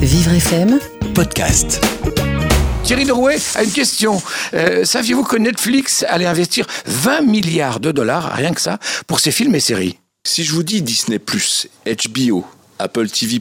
Vivre FM, podcast. Thierry Derouet a une question. Euh, Saviez-vous que Netflix allait investir 20 milliards de dollars, rien que ça, pour ses films et séries? Si je vous dis Disney+, HBO, Apple TV+,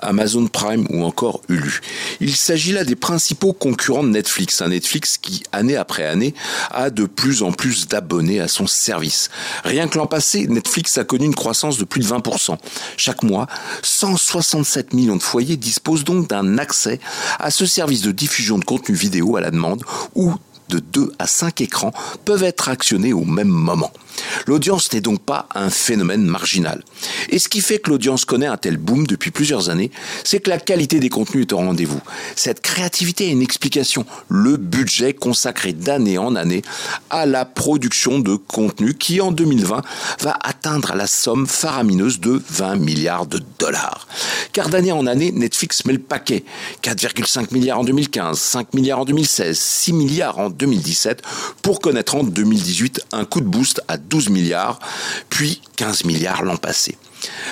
Amazon Prime ou encore Hulu. Il s'agit là des principaux concurrents de Netflix, un Netflix qui, année après année, a de plus en plus d'abonnés à son service. Rien que l'an passé, Netflix a connu une croissance de plus de 20%. Chaque mois, 167 millions de foyers disposent donc d'un accès à ce service de diffusion de contenu vidéo à la demande ou de 2 à 5 écrans peuvent être actionnés au même moment. L'audience n'est donc pas un phénomène marginal. Et ce qui fait que l'audience connaît un tel boom depuis plusieurs années, c'est que la qualité des contenus est au rendez-vous. Cette créativité a une explication, le budget consacré d'année en année à la production de contenu qui en 2020 va atteindre la somme faramineuse de 20 milliards de dollars. Car d'année en année, Netflix met le paquet. 4,5 milliards en 2015, 5 milliards en 2016, 6 milliards en 2017 pour connaître en 2018 un coup de boost à 12 milliards, puis 15 milliards l'an passé.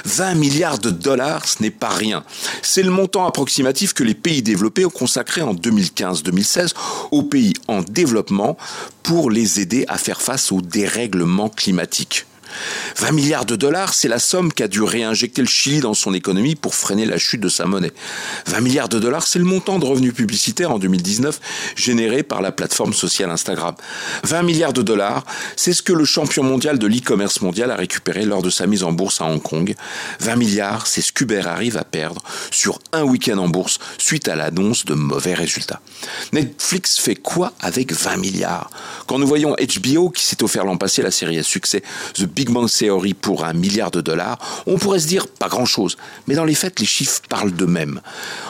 20 milliards de dollars, ce n'est pas rien. C'est le montant approximatif que les pays développés ont consacré en 2015-2016 aux pays en développement pour les aider à faire face au dérèglement climatique. 20 milliards de dollars, c'est la somme qu'a dû réinjecter le Chili dans son économie pour freiner la chute de sa monnaie. 20 milliards de dollars, c'est le montant de revenus publicitaires en 2019 généré par la plateforme sociale Instagram. 20 milliards de dollars, c'est ce que le champion mondial de l'e-commerce mondial a récupéré lors de sa mise en bourse à Hong Kong. 20 milliards, c'est ce qu'Uber arrive à perdre sur un week-end en bourse suite à l'annonce de mauvais résultats. Netflix fait quoi avec 20 milliards? Quand nous voyons HBO qui s'est offert l'an passé la série à succès The Big Bang Theory pour un milliard de dollars, on pourrait se dire pas grand-chose. Mais dans les faits, les chiffres parlent d'eux-mêmes.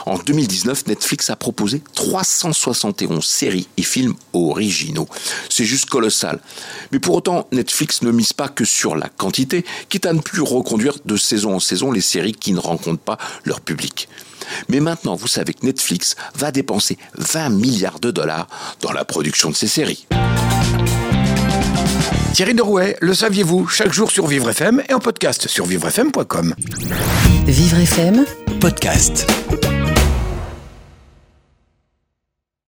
En 2019, Netflix a proposé 371 séries et films originaux. C'est juste colossal. Mais pour autant, Netflix ne mise pas que sur la quantité, quitte à ne plus reconduire de saison en saison les séries qui ne rencontrent pas leur public. Mais maintenant, vous savez que Netflix va dépenser 20 milliards de dollars dans la production de ces séries. Thierry Derouet, le saviez-vous Chaque jour sur Vivre FM et en podcast sur vivrefm.com. Vivre FM, Podcast.